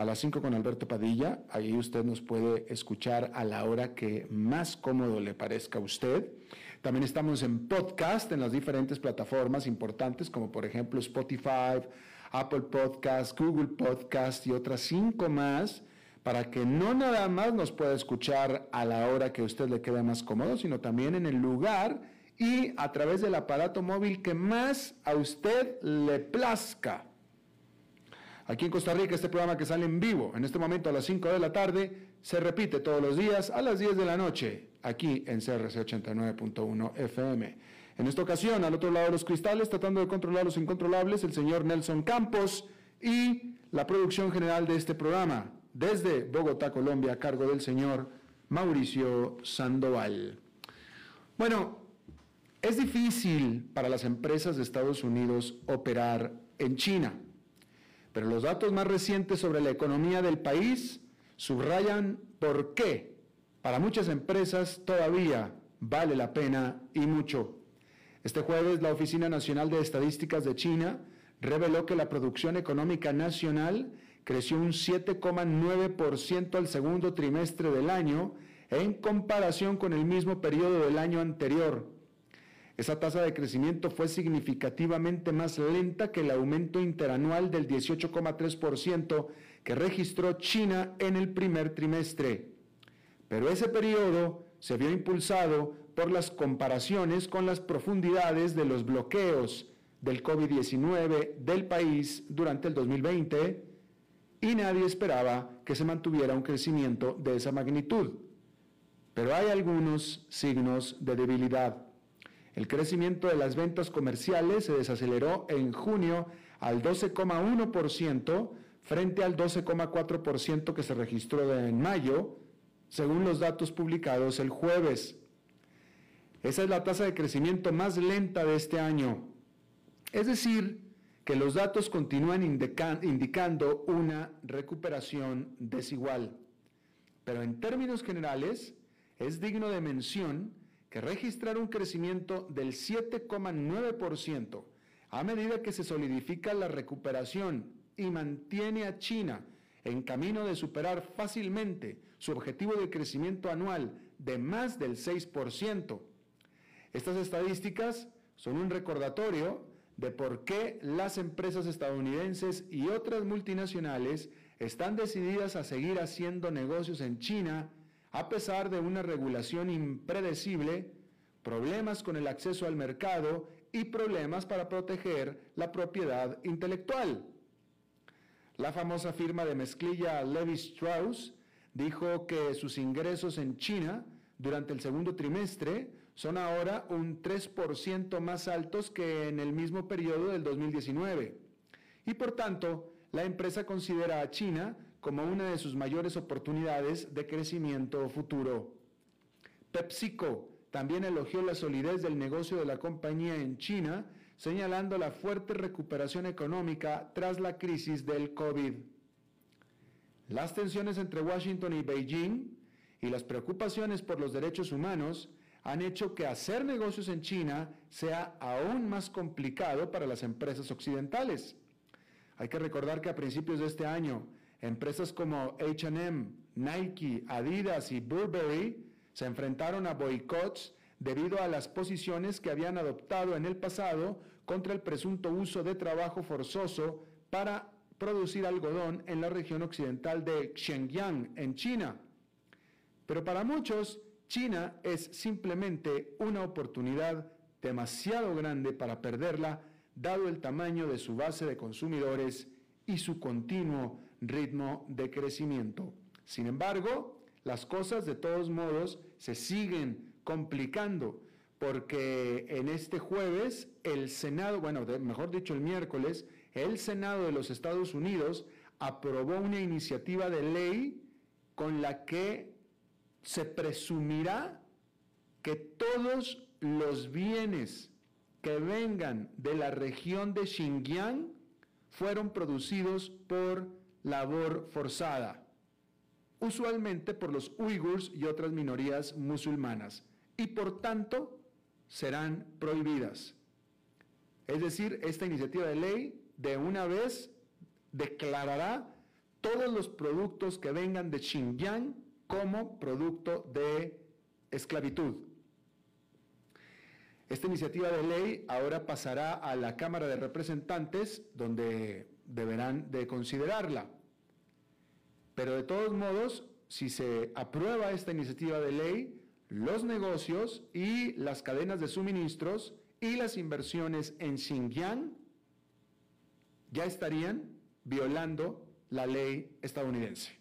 a las 5 con Alberto Padilla. Ahí usted nos puede escuchar a la hora que más cómodo le parezca a usted. También estamos en podcast en las diferentes plataformas importantes como por ejemplo Spotify, Apple Podcast, Google Podcast y otras cinco más para que no nada más nos pueda escuchar a la hora que a usted le quede más cómodo, sino también en el lugar y a través del aparato móvil que más a usted le plazca. Aquí en Costa Rica, este programa que sale en vivo en este momento a las 5 de la tarde, se repite todos los días a las 10 de la noche aquí en CRC 89.1 FM. En esta ocasión, al otro lado de los cristales, tratando de controlar los incontrolables, el señor Nelson Campos y la producción general de este programa, desde Bogotá, Colombia, a cargo del señor Mauricio Sandoval. Bueno, es difícil para las empresas de Estados Unidos operar en China, pero los datos más recientes sobre la economía del país subrayan por qué para muchas empresas todavía vale la pena y mucho. Este jueves la Oficina Nacional de Estadísticas de China reveló que la producción económica nacional creció un 7,9% al segundo trimestre del año en comparación con el mismo periodo del año anterior. Esa tasa de crecimiento fue significativamente más lenta que el aumento interanual del 18,3% que registró China en el primer trimestre pero ese periodo se vio impulsado por las comparaciones con las profundidades de los bloqueos del COVID-19 del país durante el 2020 y nadie esperaba que se mantuviera un crecimiento de esa magnitud. Pero hay algunos signos de debilidad. El crecimiento de las ventas comerciales se desaceleró en junio al 12,1% frente al 12,4% que se registró en mayo, según los datos publicados el jueves. Esa es la tasa de crecimiento más lenta de este año. Es decir, que los datos continúan indicando una recuperación desigual. Pero en términos generales, es digno de mención que registrar un crecimiento del 7,9% a medida que se solidifica la recuperación y mantiene a China en camino de superar fácilmente su objetivo de crecimiento anual de más del 6%. Estas estadísticas son un recordatorio de por qué las empresas estadounidenses y otras multinacionales están decididas a seguir haciendo negocios en China a pesar de una regulación impredecible, problemas con el acceso al mercado y problemas para proteger la propiedad intelectual. La famosa firma de mezclilla Levi Strauss dijo que sus ingresos en China durante el segundo trimestre son ahora un 3% más altos que en el mismo periodo del 2019. Y por tanto, la empresa considera a China como una de sus mayores oportunidades de crecimiento futuro. PepsiCo también elogió la solidez del negocio de la compañía en China, señalando la fuerte recuperación económica tras la crisis del COVID. Las tensiones entre Washington y Beijing y las preocupaciones por los derechos humanos han hecho que hacer negocios en China sea aún más complicado para las empresas occidentales. Hay que recordar que a principios de este año, empresas como HM, Nike, Adidas y Burberry se enfrentaron a boicots debido a las posiciones que habían adoptado en el pasado contra el presunto uso de trabajo forzoso para producir algodón en la región occidental de Xinjiang, en China. Pero para muchos, China es simplemente una oportunidad demasiado grande para perderla, dado el tamaño de su base de consumidores y su continuo ritmo de crecimiento. Sin embargo, las cosas de todos modos se siguen complicando porque en este jueves el Senado, bueno, mejor dicho el miércoles, el Senado de los Estados Unidos aprobó una iniciativa de ley con la que se presumirá que todos los bienes que vengan de la región de Xinjiang fueron producidos por labor forzada, usualmente por los uigurs y otras minorías musulmanas, y por tanto serán prohibidas. Es decir, esta iniciativa de ley de una vez declarará todos los productos que vengan de Xinjiang como producto de esclavitud. Esta iniciativa de ley ahora pasará a la Cámara de Representantes, donde deberán de considerarla. Pero de todos modos, si se aprueba esta iniciativa de ley, los negocios y las cadenas de suministros y las inversiones en Xinjiang ya estarían violando la ley estadounidense.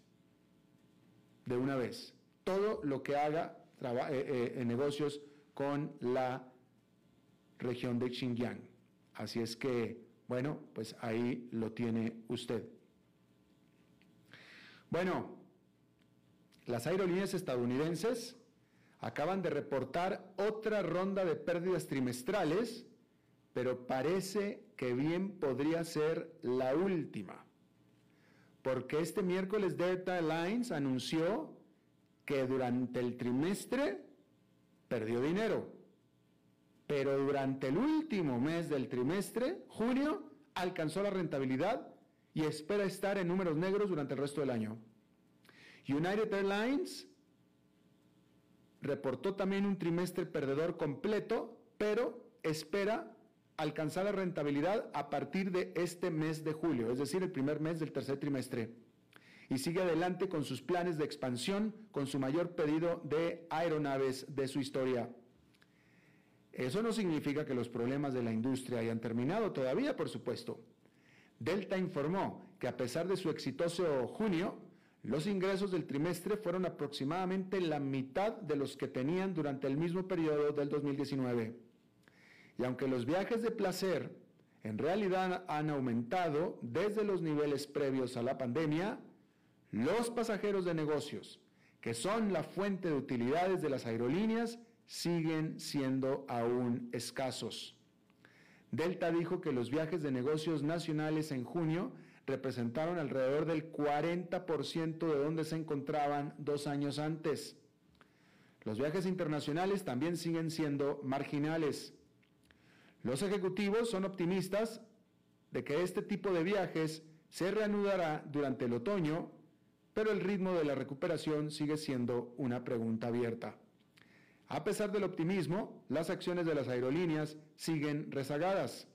De una vez. Todo lo que haga eh, eh, negocios con la región de Xinjiang. Así es que, bueno, pues ahí lo tiene usted. Bueno, las aerolíneas estadounidenses acaban de reportar otra ronda de pérdidas trimestrales, pero parece que bien podría ser la última, porque este miércoles Delta Airlines anunció que durante el trimestre perdió dinero, pero durante el último mes del trimestre, junio, alcanzó la rentabilidad y espera estar en números negros durante el resto del año. United Airlines reportó también un trimestre perdedor completo, pero espera alcanzar la rentabilidad a partir de este mes de julio, es decir, el primer mes del tercer trimestre. Y sigue adelante con sus planes de expansión, con su mayor pedido de aeronaves de su historia. Eso no significa que los problemas de la industria hayan terminado todavía, por supuesto. Delta informó que a pesar de su exitoso junio, los ingresos del trimestre fueron aproximadamente la mitad de los que tenían durante el mismo periodo del 2019. Y aunque los viajes de placer en realidad han aumentado desde los niveles previos a la pandemia, los pasajeros de negocios, que son la fuente de utilidades de las aerolíneas, siguen siendo aún escasos. Delta dijo que los viajes de negocios nacionales en junio representaron alrededor del 40% de donde se encontraban dos años antes. Los viajes internacionales también siguen siendo marginales. Los ejecutivos son optimistas de que este tipo de viajes se reanudará durante el otoño, pero el ritmo de la recuperación sigue siendo una pregunta abierta. A pesar del optimismo, las acciones de las aerolíneas siguen rezagadas.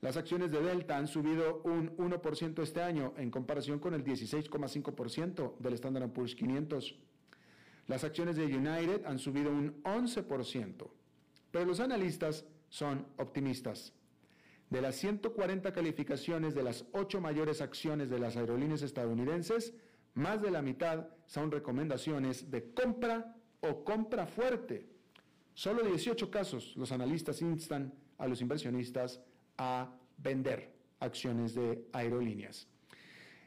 Las acciones de Delta han subido un 1% este año en comparación con el 16,5% del Standard Poor's 500. Las acciones de United han subido un 11%, pero los analistas son optimistas. De las 140 calificaciones de las ocho mayores acciones de las aerolíneas estadounidenses, más de la mitad son recomendaciones de compra o compra fuerte. Solo 18 casos los analistas instan a los inversionistas a vender acciones de aerolíneas.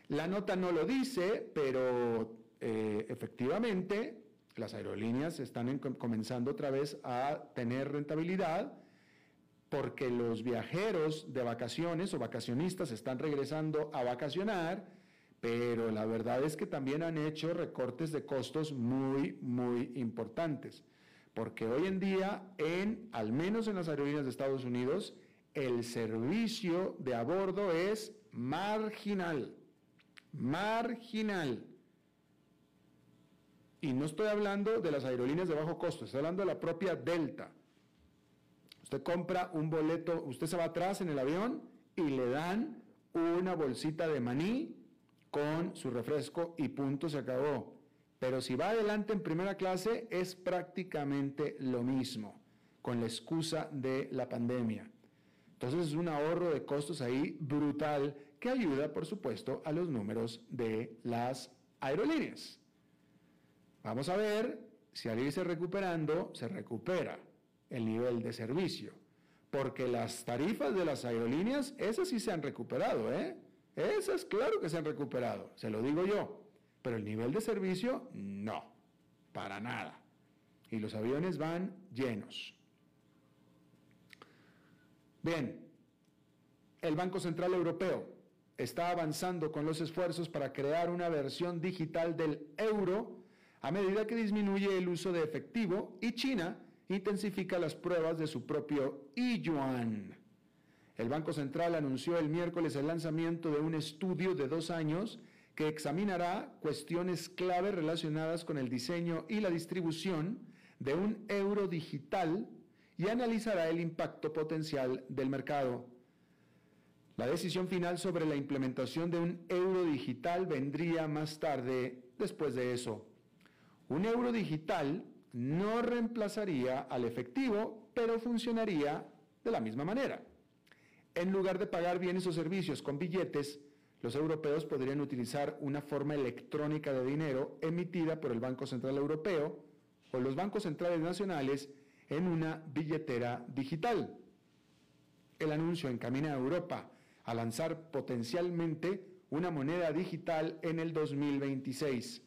La nota no lo dice, pero eh, efectivamente las aerolíneas están comenzando otra vez a tener rentabilidad porque los viajeros de vacaciones o vacacionistas están regresando a vacacionar, pero la verdad es que también han hecho recortes de costos muy, muy importantes. Porque hoy en día, en, al menos en las aerolíneas de Estados Unidos, el servicio de a bordo es marginal, marginal. Y no estoy hablando de las aerolíneas de bajo costo, estoy hablando de la propia Delta. Usted compra un boleto, usted se va atrás en el avión y le dan una bolsita de maní con su refresco y punto, se acabó. Pero si va adelante en primera clase es prácticamente lo mismo, con la excusa de la pandemia. Entonces es un ahorro de costos ahí brutal que ayuda, por supuesto, a los números de las aerolíneas. Vamos a ver si al irse recuperando se recupera el nivel de servicio, porque las tarifas de las aerolíneas, esas sí se han recuperado, ¿eh? Esas claro que se han recuperado, se lo digo yo, pero el nivel de servicio no, para nada. Y los aviones van llenos. Bien, el Banco Central Europeo está avanzando con los esfuerzos para crear una versión digital del euro a medida que disminuye el uso de efectivo y China intensifica las pruebas de su propio yuan. El Banco Central anunció el miércoles el lanzamiento de un estudio de dos años que examinará cuestiones clave relacionadas con el diseño y la distribución de un euro digital y analizará el impacto potencial del mercado. La decisión final sobre la implementación de un euro digital vendría más tarde después de eso. Un euro digital no reemplazaría al efectivo, pero funcionaría de la misma manera. En lugar de pagar bienes o servicios con billetes, los europeos podrían utilizar una forma electrónica de dinero emitida por el Banco Central Europeo o los bancos centrales nacionales en una billetera digital. El anuncio encamina a Europa a lanzar potencialmente una moneda digital en el 2026.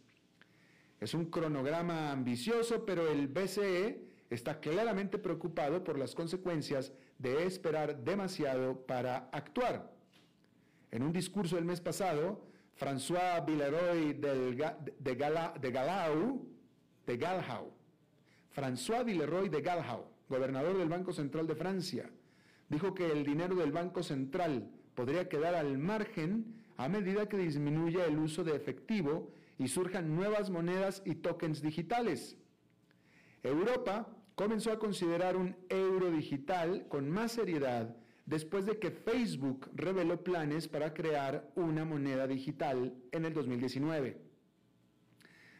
Es un cronograma ambicioso, pero el BCE está claramente preocupado por las consecuencias de esperar demasiado para actuar. En un discurso el mes pasado, François Villeroy de, Galau, de Galhau, François Villeroy de Galhau, gobernador del Banco Central de Francia, dijo que el dinero del Banco Central podría quedar al margen a medida que disminuya el uso de efectivo y surjan nuevas monedas y tokens digitales. Europa comenzó a considerar un euro digital con más seriedad después de que Facebook reveló planes para crear una moneda digital en el 2019.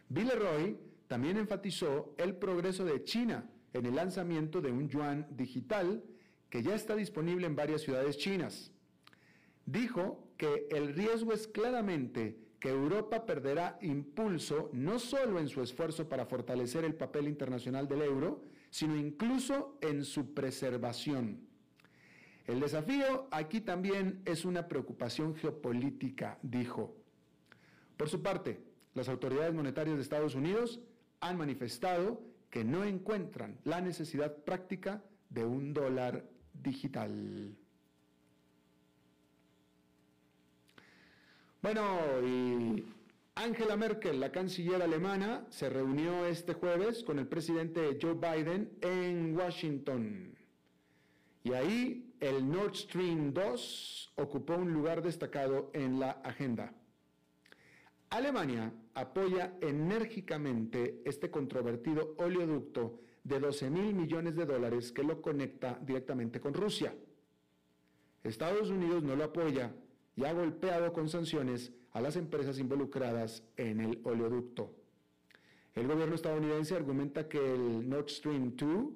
Villeroy también enfatizó el progreso de China en el lanzamiento de un yuan digital que ya está disponible en varias ciudades chinas. Dijo que el riesgo es claramente que Europa perderá impulso no solo en su esfuerzo para fortalecer el papel internacional del euro, sino incluso en su preservación. El desafío aquí también es una preocupación geopolítica, dijo. Por su parte, las autoridades monetarias de Estados Unidos han manifestado que no encuentran la necesidad práctica de un dólar digital. Bueno, y Angela Merkel, la canciller alemana, se reunió este jueves con el presidente Joe Biden en Washington. Y ahí el Nord Stream 2 ocupó un lugar destacado en la agenda. Alemania apoya enérgicamente este controvertido oleoducto de 12 mil millones de dólares que lo conecta directamente con Rusia. Estados Unidos no lo apoya y ha golpeado con sanciones a las empresas involucradas en el oleoducto. El gobierno estadounidense argumenta que el Nord Stream 2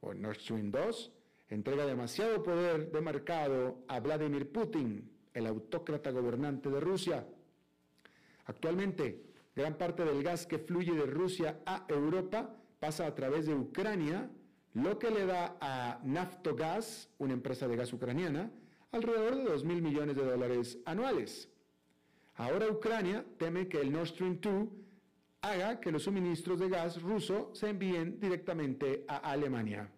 o Nord Stream 2 entrega demasiado poder de mercado a Vladimir Putin, el autócrata gobernante de Rusia. Actualmente, gran parte del gas que fluye de Rusia a Europa pasa a través de Ucrania, lo que le da a Naftogaz, una empresa de gas ucraniana, alrededor de 2 mil millones de dólares anuales. Ahora Ucrania teme que el Nord Stream 2 haga que los suministros de gas ruso se envíen directamente a Alemania.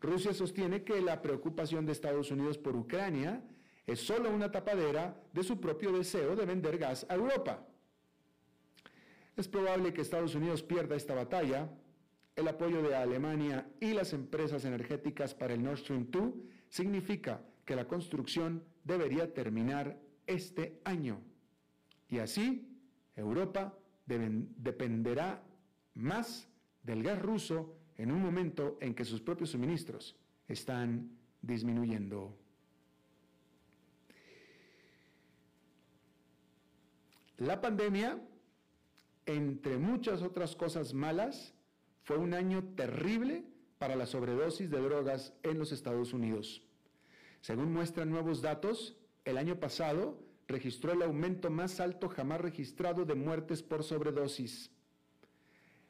Rusia sostiene que la preocupación de Estados Unidos por Ucrania es solo una tapadera de su propio deseo de vender gas a Europa. Es probable que Estados Unidos pierda esta batalla. El apoyo de Alemania y las empresas energéticas para el Nord Stream 2 significa que la construcción debería terminar este año. Y así, Europa dependerá más del gas ruso en un momento en que sus propios suministros están disminuyendo. La pandemia, entre muchas otras cosas malas, fue un año terrible para la sobredosis de drogas en los Estados Unidos. Según muestran nuevos datos, el año pasado registró el aumento más alto jamás registrado de muertes por sobredosis.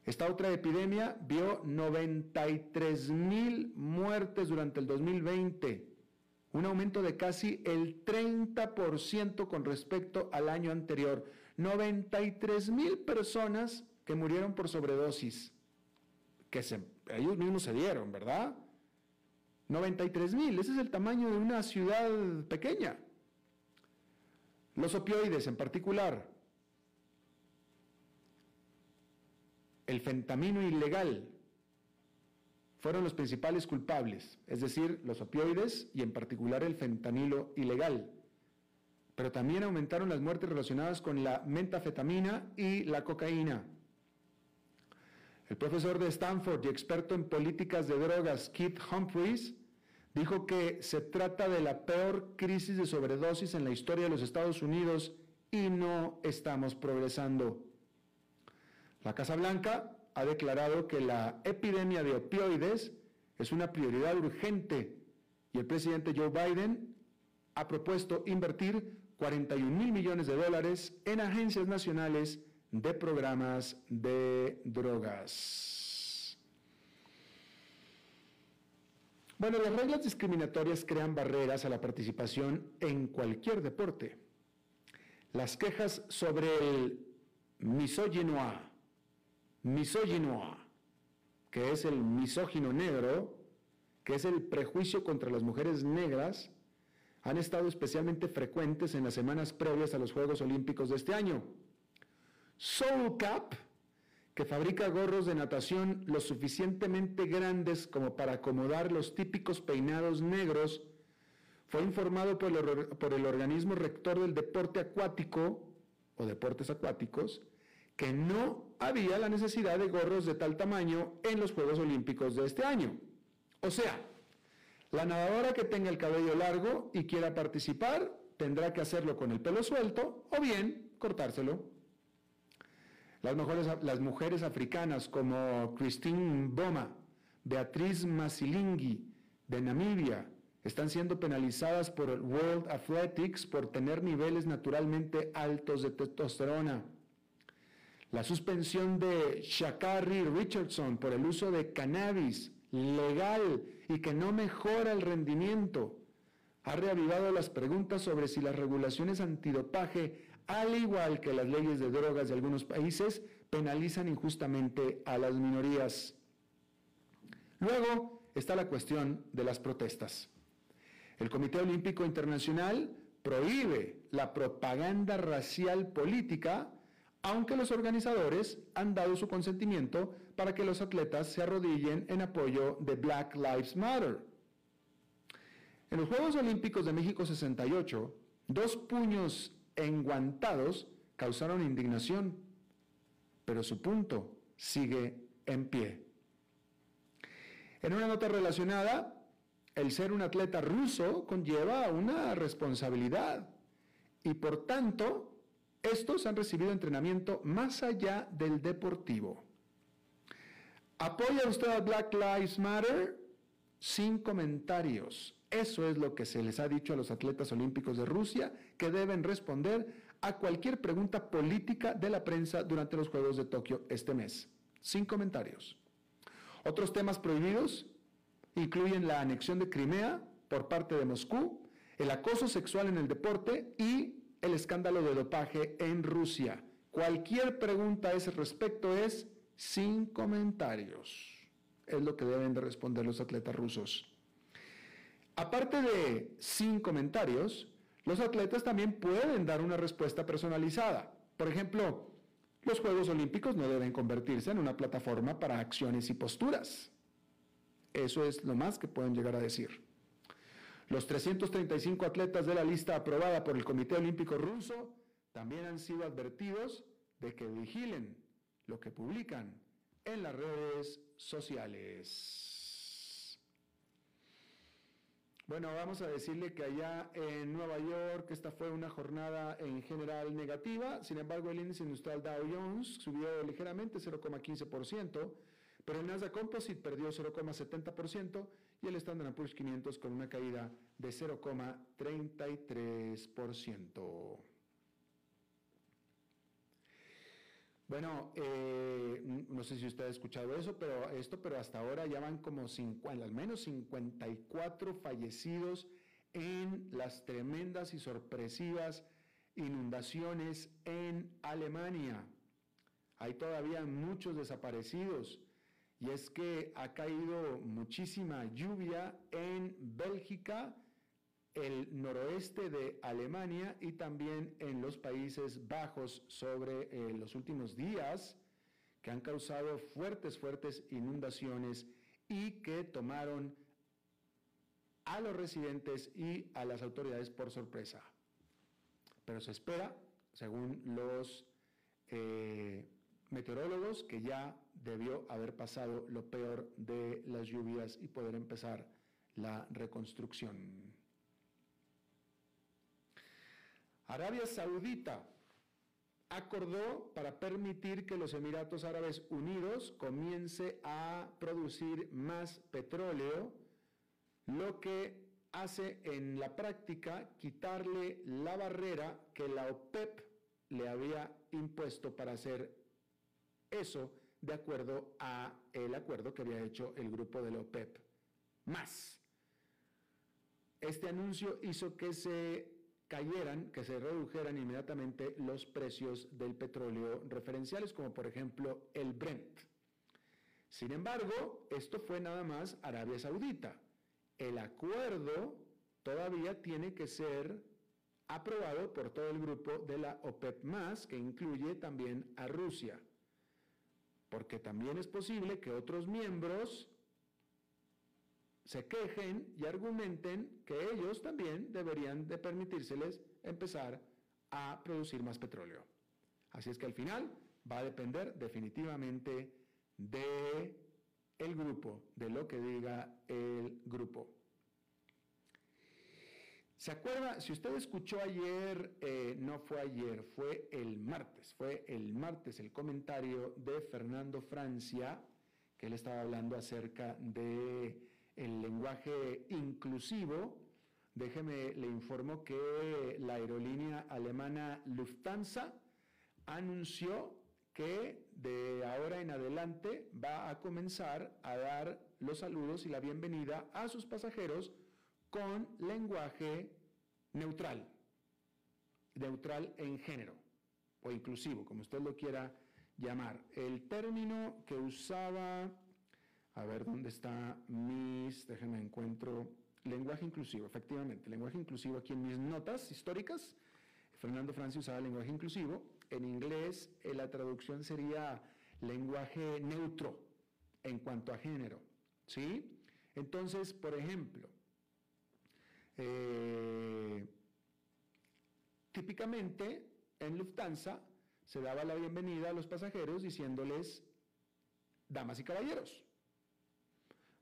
Esta otra epidemia vio 93 mil muertes durante el 2020, un aumento de casi el 30% con respecto al año anterior. 93 mil personas que murieron por sobredosis, que ellos mismos se dieron, ¿verdad? 93 mil, ese es el tamaño de una ciudad pequeña. Los opioides en particular, el fentamino ilegal, fueron los principales culpables, es decir, los opioides y en particular el fentanilo ilegal. Pero también aumentaron las muertes relacionadas con la mentafetamina y la cocaína. El profesor de Stanford y experto en políticas de drogas, Keith Humphreys, dijo que se trata de la peor crisis de sobredosis en la historia de los Estados Unidos y no estamos progresando. La Casa Blanca ha declarado que la epidemia de opioides es una prioridad urgente y el presidente Joe Biden ha propuesto invertir 41 mil millones de dólares en agencias nacionales de programas de drogas. Bueno, las reglas discriminatorias crean barreras a la participación en cualquier deporte. Las quejas sobre el misógino, misógino, que es el misógino negro, que es el prejuicio contra las mujeres negras, han estado especialmente frecuentes en las semanas previas a los Juegos Olímpicos de este año. Soul Cap, que fabrica gorros de natación lo suficientemente grandes como para acomodar los típicos peinados negros, fue informado por el, por el, organismo rector del deporte acuático o deportes acuáticos que no había la necesidad de gorros de tal tamaño en los Juegos Olímpicos de este año. O sea, la nadadora que tenga el cabello largo y quiera participar tendrá que hacerlo con el pelo suelto o bien cortárselo. Las, mujeres africanas como Christine Boma, Beatriz Masilingui de Namibia, están siendo penalizadas por World Athletics por tener niveles naturalmente altos de testosterona. La suspensión de Shakari Richardson por el uso de cannabis legal y que no mejora el rendimiento ha reavivado las preguntas sobre si las regulaciones antidopaje al igual que las leyes de drogas de algunos países, penalizan injustamente a las minorías. Luego está la cuestión de las protestas. El Comité Olímpico Internacional prohíbe la propaganda racial política, aunque los organizadores han dado su consentimiento para que los atletas se arrodillen en apoyo de Black Lives Matter. En los Juegos Olímpicos de México 68, dos puños enguantados causaron indignación, pero su punto sigue en pie. En una nota relacionada, el ser un atleta ruso conlleva una responsabilidad y por tanto estos han recibido entrenamiento más allá del deportivo. ¿Apoya usted a Black Lives Matter? Sin comentarios. Eso es lo que se les ha dicho a los atletas olímpicos de Rusia, que deben responder a cualquier pregunta política de la prensa durante los Juegos de Tokio este mes. Sin comentarios. Otros temas prohibidos incluyen la anexión de Crimea por parte de Moscú, el acoso sexual en el deporte y el escándalo de dopaje en Rusia. Cualquier pregunta a ese respecto es sin comentarios. Es lo que deben de responder los atletas rusos. Aparte de sin comentarios, los atletas también pueden dar una respuesta personalizada. Por ejemplo, los Juegos Olímpicos no deben convertirse en una plataforma para acciones y posturas. Eso es lo más que pueden llegar a decir. Los 335 atletas de la lista aprobada por el Comité Olímpico Ruso también han sido advertidos de que vigilen lo que publican en las redes sociales. Bueno, vamos a decirle que allá en Nueva York esta fue una jornada en general negativa, sin embargo el índice industrial Dow Jones subió ligeramente 0,15%, pero el Nasdaq Composite perdió 0,70% y el Standard Poor's 500 con una caída de 0,33%. Bueno, eh, no sé si usted ha escuchado eso, pero esto, pero hasta ahora ya van como 50, al menos 54 fallecidos en las tremendas y sorpresivas inundaciones en Alemania. Hay todavía muchos desaparecidos y es que ha caído muchísima lluvia en Bélgica, el noroeste de Alemania y también en los Países Bajos sobre eh, los últimos días que han causado fuertes, fuertes inundaciones y que tomaron a los residentes y a las autoridades por sorpresa. Pero se espera, según los eh, meteorólogos, que ya debió haber pasado lo peor de las lluvias y poder empezar la reconstrucción. Arabia Saudita acordó para permitir que los Emiratos Árabes Unidos comience a producir más petróleo, lo que hace en la práctica quitarle la barrera que la OPEP le había impuesto para hacer eso de acuerdo a el acuerdo que había hecho el grupo de la OPEP. Más. Este anuncio hizo que se cayeran, que se redujeran inmediatamente los precios del petróleo referenciales, como por ejemplo el Brent. Sin embargo, esto fue nada más Arabia Saudita. El acuerdo todavía tiene que ser aprobado por todo el grupo de la OPEP, que incluye también a Rusia. Porque también es posible que otros miembros se quejen y argumenten que ellos también deberían de permitírseles empezar a producir más petróleo. Así es que al final va a depender definitivamente de el grupo, de lo que diga el grupo. ¿Se acuerda? Si usted escuchó ayer, eh, no fue ayer, fue el martes, fue el martes el comentario de Fernando Francia, que él estaba hablando acerca de el lenguaje inclusivo. Déjeme, le informo que la aerolínea alemana Lufthansa anunció que de ahora en adelante va a comenzar a dar los saludos y la bienvenida a sus pasajeros con lenguaje neutral, neutral en género o inclusivo, como usted lo quiera llamar. El término que usaba a ver dónde está mis, déjenme encuentro, lenguaje inclusivo, efectivamente, lenguaje inclusivo aquí en mis notas históricas. Fernando Francia usaba lenguaje inclusivo. En inglés eh, la traducción sería lenguaje neutro en cuanto a género. ¿Sí? Entonces, por ejemplo, eh, típicamente en Lufthansa se daba la bienvenida a los pasajeros diciéndoles damas y caballeros.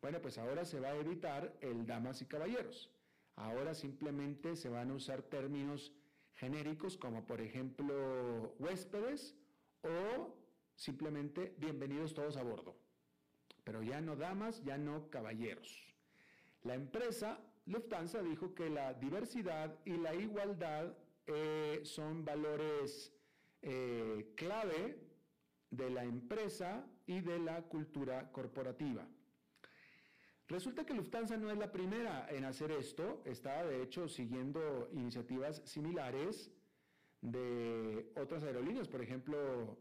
Bueno, pues ahora se va a evitar el damas y caballeros. Ahora simplemente se van a usar términos genéricos como por ejemplo huéspedes o simplemente bienvenidos todos a bordo. Pero ya no damas, ya no caballeros. La empresa Lufthansa dijo que la diversidad y la igualdad eh, son valores eh, clave de la empresa y de la cultura corporativa. Resulta que Lufthansa no es la primera en hacer esto, está de hecho siguiendo iniciativas similares de otras aerolíneas, por ejemplo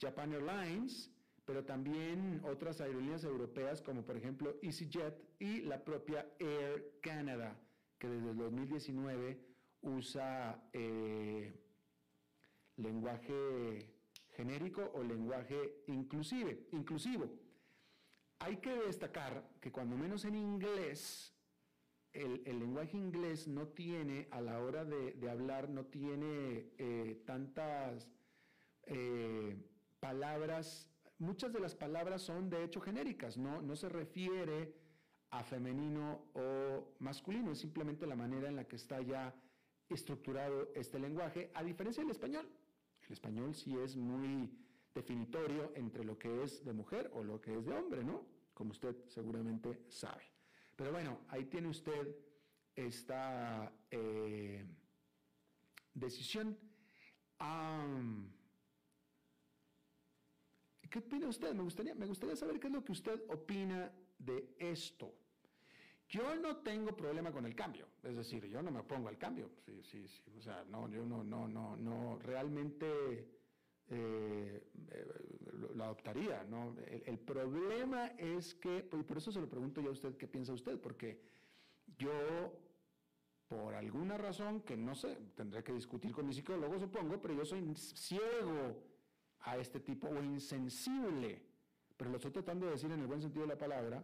Japan Airlines, pero también otras aerolíneas europeas como por ejemplo EasyJet y la propia Air Canada, que desde el 2019 usa eh, lenguaje genérico o lenguaje inclusive, inclusivo. Hay que destacar que cuando menos en inglés, el, lenguaje inglés no tiene, a la hora de, hablar, no tiene eh, tantas, eh, palabras, muchas de las palabras son de hecho genéricas, no, no se refiere a femenino o masculino, es simplemente la manera en la que está ya estructurado este lenguaje, a diferencia del español. El español sí es muy definitorio entre lo que es de mujer o lo que es de hombre, ¿no? Como usted seguramente sabe. Pero bueno, ahí tiene usted esta eh, decisión. ¿Qué opina usted? Me gustaría, me gustaría saber qué es lo que usted opina de esto. Yo no tengo problema con el cambio, es decir, yo no me opongo al cambio, sí, sí, sí, o sea, no, yo no, no, no, no, realmente eh, eh, lo, adoptaría, ¿no? El, problema es que, y por eso se lo pregunto yo a usted qué piensa usted, porque yo, por alguna razón que no sé, tendré que discutir con mi psicólogo, supongo, pero yo soy ciego a este tipo, o insensible, pero lo estoy tratando de decir en el buen sentido de la palabra,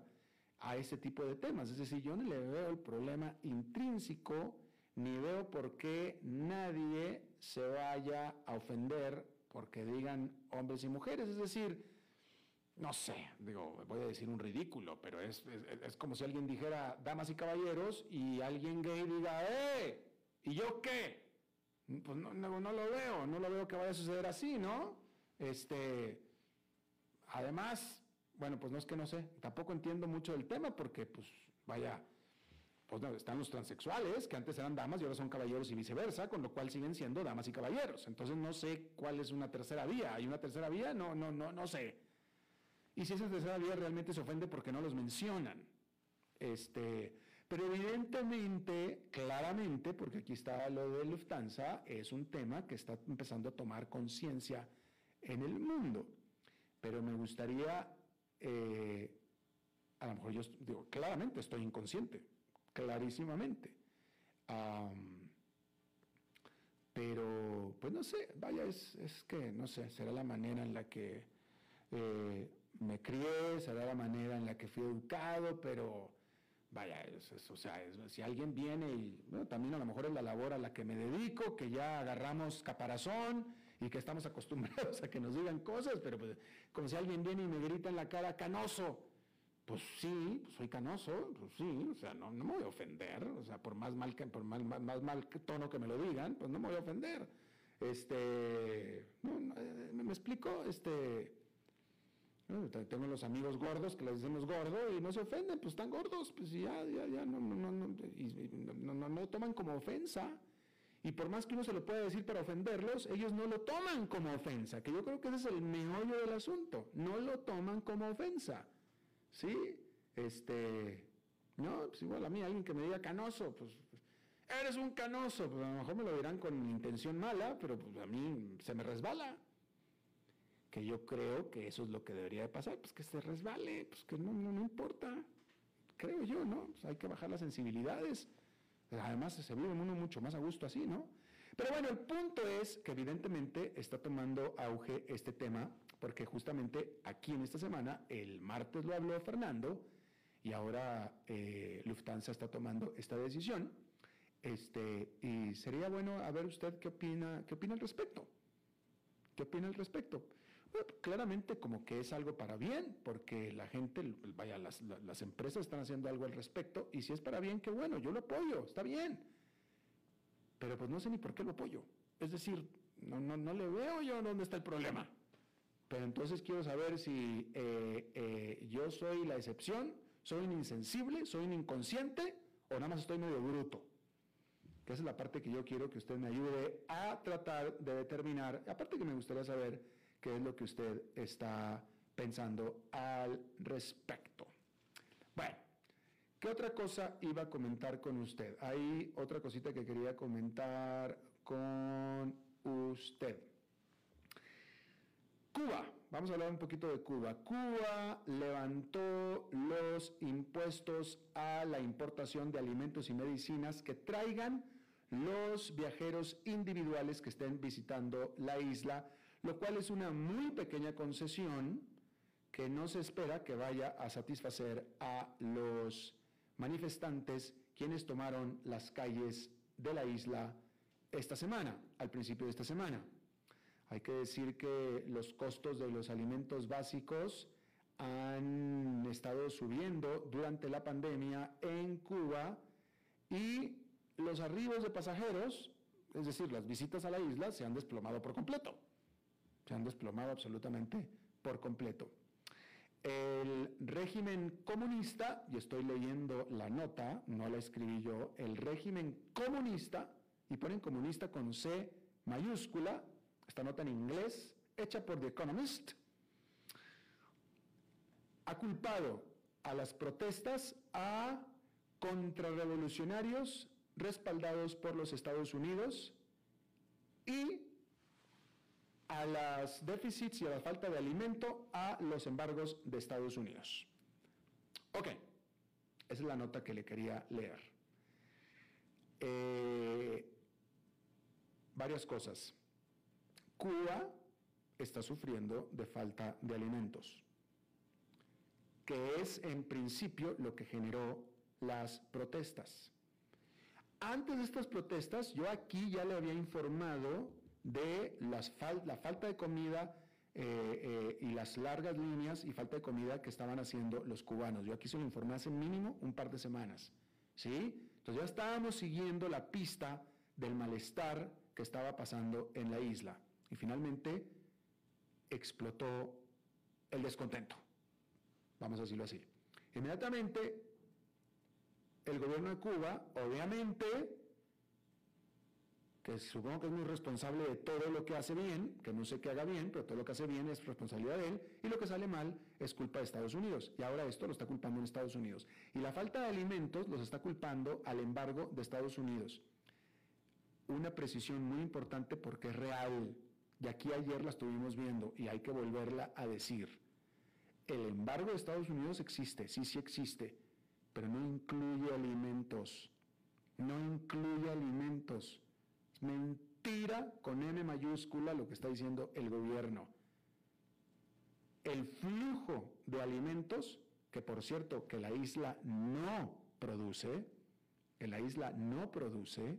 a ese tipo de temas. Es decir, yo no le veo el problema intrínseco, ni veo por qué nadie se vaya a ofender porque digan hombres y mujeres. Es decir, no sé, digo, voy a decir un ridículo, pero es, es, como si alguien dijera damas y caballeros y alguien gay diga, ¡eh! ¿Y yo qué? Pues no, no, no lo veo, no lo veo que vaya a suceder así, ¿no? Este, además, bueno, pues no es que no sé, tampoco entiendo mucho del tema porque, pues, vaya, pues no, están los transexuales, que antes eran damas y ahora son caballeros y viceversa, con lo cual siguen siendo damas y caballeros. Entonces no sé cuál es una tercera vía. ¿Hay una tercera vía? No, no, no, no sé. Y si esa tercera vía realmente se ofende porque no los mencionan. Este, pero evidentemente, claramente, porque aquí está lo de Lufthansa, es un tema que está empezando a tomar conciencia en el mundo. Pero me gustaría eh, a lo mejor yo digo, claramente estoy inconsciente, clarísimamente. pero, pues no sé, vaya, es, es, que, no sé, será la manera en la que eh, me crié, será la manera en la que fui educado, pero vaya, o sea, si alguien viene y también a lo mejor es la labor a la que me dedico, que ya agarramos caparazón y que estamos acostumbrados a que nos digan cosas, pero pues, como si alguien viene y me grita en la cara, canoso. Pues sí, pues soy canoso, pues sí, o sea, no, no me voy a ofender, o sea, por más mal, que, por más, más, mal tono que me lo digan, pues no me voy a ofender. Este, eh, ¿me, explico? Este, tengo los amigos gordos que les decimos gordo y no se ofenden, pues están gordos, pues ya, ya, ya, no, no, no, no, no, no, no toman como ofensa. Y por más que uno se lo pueda decir para ofenderlos, ellos no lo toman como ofensa, que yo creo que ese es el meollo del asunto. No lo toman como ofensa. ¿Sí? Este, no, pues igual a mí alguien que me diga canoso, pues eres un canoso, pues a lo mejor me lo dirán con intención mala, pero pues a mí se me resbala. Que yo creo que eso es lo que debería de pasar, pues que se resbale, pues que no, no, no importa. Creo yo, ¿no? Pues hay que bajar las sensibilidades. Además, se vive uno mucho más a gusto así, ¿no? Pero bueno, el punto es que evidentemente está tomando auge este tema, porque justamente aquí en esta semana, el martes lo habló Fernando, y ahora eh, Lufthansa está tomando esta decisión. Este, y sería bueno a ver usted qué opina, qué opina al respecto. ¿Qué opina al respecto? claramente como que es algo para bien, porque la gente, vaya, las, las, empresas están haciendo algo al respecto, y si es para bien, qué bueno, yo lo apoyo, está bien. Pero pues no sé ni por qué lo apoyo. Es decir, no, no, no le veo yo dónde está el problema. Pero entonces quiero saber si eh, eh, yo soy la excepción, soy un insensible, soy un inconsciente, o nada más estoy medio bruto. Que esa es la parte que yo quiero que usted me ayude a tratar de determinar. Aparte que me gustaría saber qué es lo que usted está pensando al respecto. Bueno, ¿qué otra cosa iba a comentar con usted? Hay otra cosita que quería comentar con usted. Cuba, vamos a hablar un poquito de Cuba. Cuba levantó los impuestos a la importación de alimentos y medicinas que traigan los viajeros individuales que estén visitando la isla lo cual es una muy pequeña concesión que no se espera que vaya a satisfacer a los manifestantes quienes tomaron las calles de la isla esta semana, al principio de esta semana. Hay que decir que los costos de los alimentos básicos han estado subiendo durante la pandemia en Cuba y los arribos de pasajeros, es decir, las visitas a la isla, se han desplomado por completo. Se han desplomado absolutamente por completo. El régimen comunista, y estoy leyendo la nota, no la escribí yo, el régimen comunista, y ponen comunista con C mayúscula, esta nota en inglés, hecha por The Economist, ha culpado a las protestas a contrarrevolucionarios respaldados por los Estados Unidos y a los déficits y a la falta de alimento a los embargos de Estados Unidos. Ok, esa es la nota que le quería leer. Eh, varias cosas. Cuba está sufriendo de falta de alimentos, que es en principio lo que generó las protestas. Antes de estas protestas, yo aquí ya le había informado de la falta de comida eh, eh, y las largas líneas y falta de comida que estaban haciendo los cubanos. Yo aquí se lo informé hace mínimo un par de semanas. ¿sí? Entonces ya estábamos siguiendo la pista del malestar que estaba pasando en la isla. Y finalmente explotó el descontento. Vamos a decirlo así. Inmediatamente, el gobierno de Cuba, obviamente, que supongo que es muy responsable de todo lo que hace bien, que no sé qué haga bien, pero todo lo que hace bien es responsabilidad de él, y lo que sale mal es culpa de Estados Unidos. Y ahora esto lo está culpando en Estados Unidos. Y la falta de alimentos los está culpando al embargo de Estados Unidos. Una precisión muy importante porque es real, y aquí ayer la estuvimos viendo y hay que volverla a decir. El embargo de Estados Unidos existe, sí, sí existe, pero no incluye alimentos. No incluye alimentos Mentira con M mayúscula lo que está diciendo el gobierno. El flujo de alimentos, que por cierto que la isla no produce, que la isla no produce,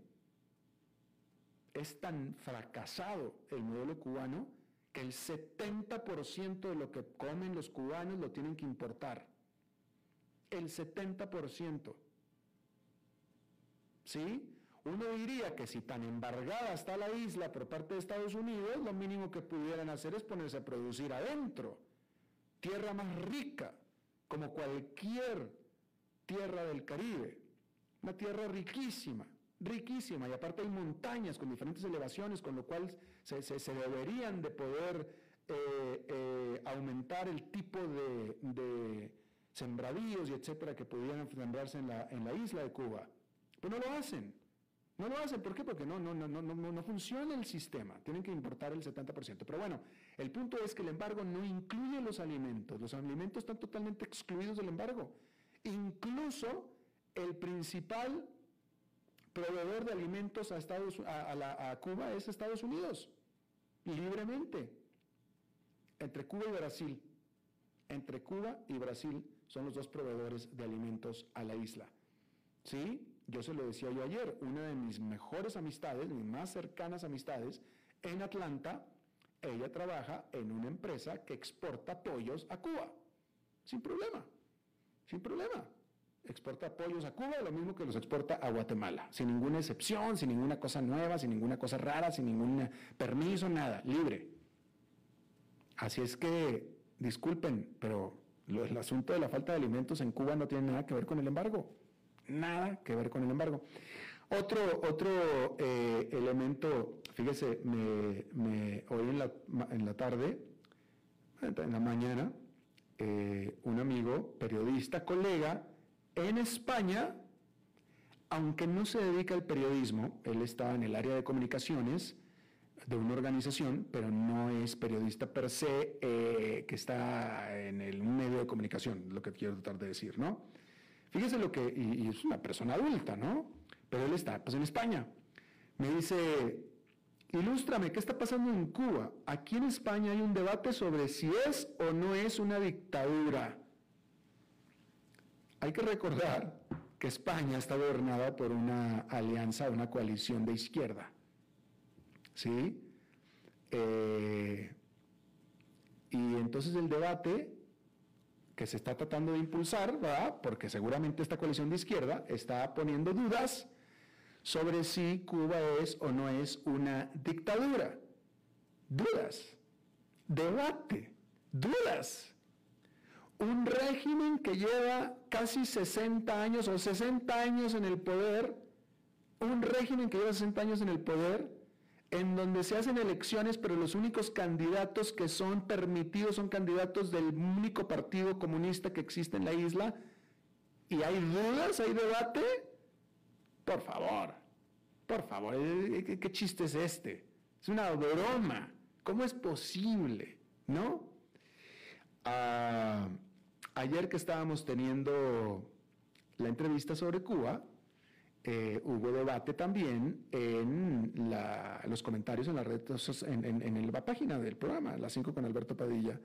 es tan fracasado el modelo cubano que el 70% de lo que comen los cubanos lo tienen que importar. El 70%. ¿Sí? Uno diría que si tan embargada está la isla por parte de Estados Unidos, lo mínimo que pudieran hacer es ponerse a producir adentro. Tierra más rica, como cualquier tierra del Caribe. Una tierra riquísima, riquísima. Y aparte hay montañas con diferentes elevaciones, con lo cual se, deberían de poder eh, eh, aumentar el tipo de, sembradíos y etcétera que pudieran sembrarse en la, en la isla de Cuba. Pero no lo hacen. No lo hacen, ¿por qué? Porque no, no, no, no, no, no funciona el sistema, tienen que importar el 70%. Pero bueno, el punto es que el embargo no incluye los alimentos, los alimentos están totalmente excluidos del embargo. Incluso el principal proveedor de alimentos a, Estados, a, a Cuba es Estados Unidos, libremente, entre Cuba y Brasil. Entre Cuba y Brasil son los dos proveedores de alimentos a la isla. ¿Sí? Yo se lo decía yo ayer, una de mis mejores amistades, mis más cercanas amistades, en Atlanta, ella trabaja en una empresa que exporta pollos a Cuba. Sin problema, sin problema. Exporta pollos a Cuba, lo mismo que los exporta a Guatemala, sin ninguna excepción, sin ninguna cosa nueva, sin ninguna cosa rara, sin ningún permiso, nada, libre. Así es que, disculpen, pero el asunto de la falta de alimentos en Cuba no tiene nada que ver con el embargo nada que ver con el embargo. Otro, otro eh, elemento, fíjese, me, hoy en la, en la, tarde, en la mañana, eh, un amigo, periodista, colega, en España, aunque no se dedica al periodismo, él está en el área de comunicaciones de una organización, pero no es periodista per se eh, que está en el medio de comunicación, lo que quiero tratar de decir, ¿no? Fíjese lo que, y, es una persona adulta, ¿no? Pero él está pues en España. Me dice, ilústrame, ¿qué está pasando en Cuba? Aquí en España hay un debate sobre si es o no es una dictadura. Hay que recordar que España está gobernada por una alianza, una coalición de izquierda. ¿Sí? Eh, y entonces el debate que se está tratando de impulsar, ¿verdad? porque seguramente esta coalición de izquierda está poniendo dudas sobre si Cuba es o no es una dictadura. Dudas, debate, dudas. Un régimen que lleva casi 60 años o 60 años en el poder, un régimen que lleva 60 años en el poder, en donde se hacen elecciones, pero los únicos candidatos que son permitidos son candidatos del único partido comunista que existe en la isla, y hay dudas, hay debate, por favor, por favor, eh, eh, ¿qué, chiste es este? Es una broma. ¿Cómo es posible? ¿No? Ah, ayer que estábamos teniendo la entrevista sobre Cuba, eh, hubo debate también en los comentarios en la red, en, la página del programa, las 5 con Alberto Padilla,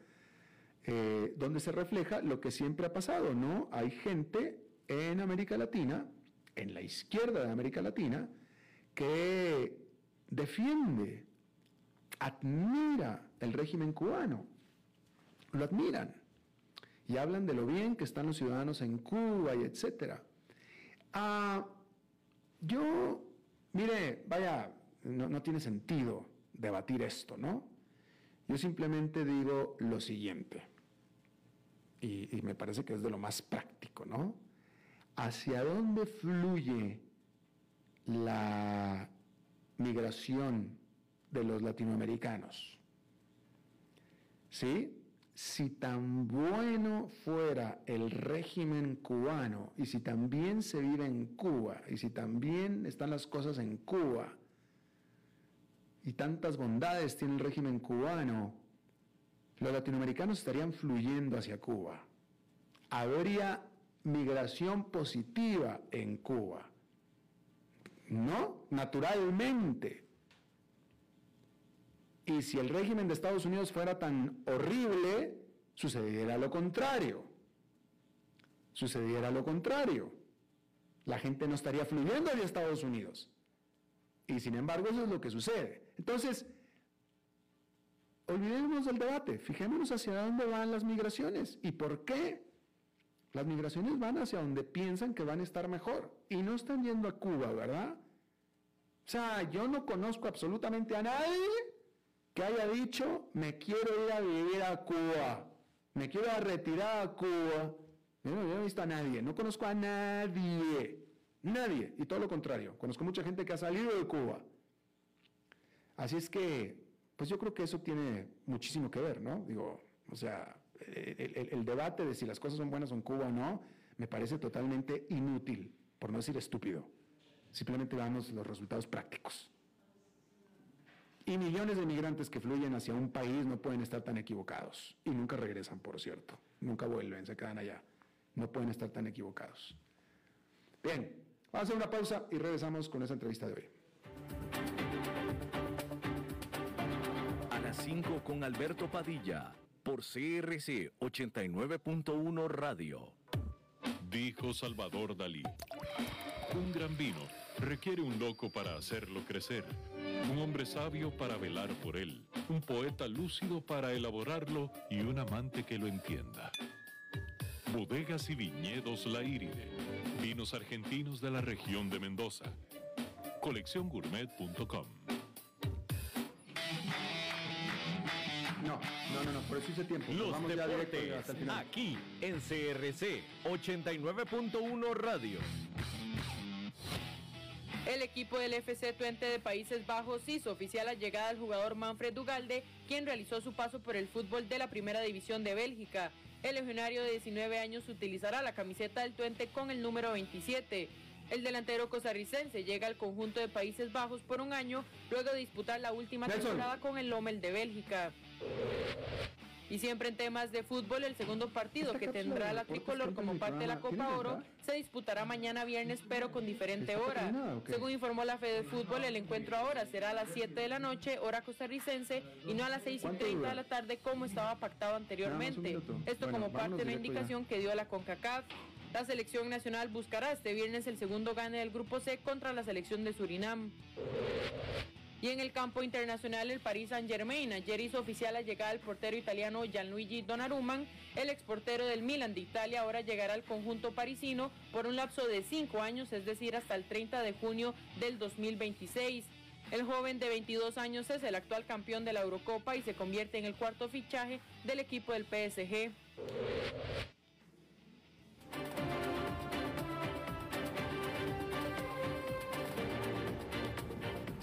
eh, donde se refleja lo que siempre ha pasado, ¿no? Hay gente en América Latina, en la izquierda de América Latina, que defiende, admira el régimen cubano, lo admiran y hablan de lo bien que están los ciudadanos en Cuba y etcétera. Ah, yo, mire, vaya, no, tiene sentido debatir esto, ¿no? Yo simplemente digo lo siguiente, y, y, me parece que es de lo más práctico, ¿no? ¿Hacia dónde fluye la migración de los latinoamericanos? ¿Sí? Si tan bueno fuera el régimen cubano y si también se vive en Cuba y si también están las cosas en Cuba y tantas bondades tiene el régimen cubano, los latinoamericanos estarían fluyendo hacia Cuba. Habría migración positiva en Cuba. ¿No? Naturalmente. Y si el régimen de Estados Unidos fuera tan horrible, sucediera lo contrario. Sucediera lo contrario. La gente no estaría fluyendo hacia Estados Unidos. Y sin embargo eso es lo que sucede. Entonces, olvidémonos del debate, fijémonos hacia dónde van las migraciones y por qué. Las migraciones van hacia donde piensan que van a estar mejor y no están yendo a Cuba, ¿verdad? O sea, yo no conozco absolutamente a nadie que haya dicho, me quiero ir a vivir a Cuba, me quiero retirar a Cuba. Yo no, he visto a nadie, no conozco a nadie, nadie, y todo lo contrario, conozco mucha gente que ha salido de Cuba. Así es que, pues yo creo que eso tiene muchísimo que ver, ¿no? Digo, o sea, el, el debate de si las cosas son buenas en Cuba o no, me parece totalmente inútil, por no decir estúpido. Simplemente damos los resultados prácticos. Y millones de migrantes que fluyen hacia un país no pueden estar tan equivocados. Y nunca regresan, por cierto. Nunca vuelven, se quedan allá. No pueden estar tan equivocados. Bien, vamos a hacer una pausa y regresamos con esa entrevista de hoy. A las 5 con Alberto Padilla, por CRC 89.1 Radio. Dijo Salvador Dalí. Un gran vino requiere un loco para hacerlo crecer un hombre sabio para velar por él, un poeta lúcido para elaborarlo y un amante que lo entienda. Bodegas y viñedos La Iride, vinos argentinos de la región de Mendoza. Colecciongourmet.com No, no, no, no, por eso hice tiempo. Los Vamos deportes, aquí en CRC 89.1 Radio. El equipo del FC Twente de Países Bajos hizo oficial la llegada del jugador Manfred Dugalde, quien realizó su paso por el fútbol de la Primera División de Bélgica. El legionario de 19 años utilizará la camiseta del Twente con el número 27. El delantero costarricense llega al conjunto de Países Bajos por un año luego de disputar la última temporada con el Lommel de Bélgica. Y siempre en temas de fútbol, el segundo partido que tendrá la tricolor como parte de la Copa Oro se disputará mañana viernes, pero con diferente hora. Según informó la Fede Fútbol, el encuentro ahora será a las 7 de la noche, hora costarricense, y no a las 6 y 30 de la tarde como estaba pactado anteriormente. Esto como parte de una indicación que dio la CONCACAF. La selección nacional buscará este viernes el segundo gane del Grupo C contra la selección de Surinam. Y en el campo internacional, el Paris Saint-Germain ayer hizo oficial la llegada del portero italiano Gianluigi Donnarumma. El exportero del Milan de Italia ahora llegará al conjunto parisino por un lapso de cinco años, es decir, hasta el 30 de junio del 2026. El joven de 22 años es el actual campeón de la Eurocopa y se convierte en el cuarto fichaje del equipo del PSG.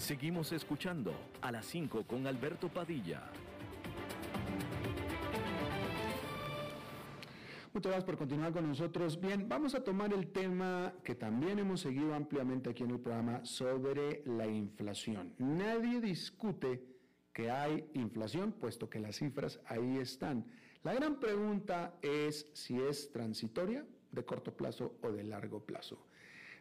Seguimos escuchando a las 5 con Alberto Padilla. Muchas gracias por continuar con nosotros. Bien, vamos a tomar el tema que también hemos seguido ampliamente aquí en el programa sobre la inflación. Nadie discute que hay inflación, puesto que las cifras ahí están. La gran pregunta es si es transitoria, de corto plazo o de largo plazo.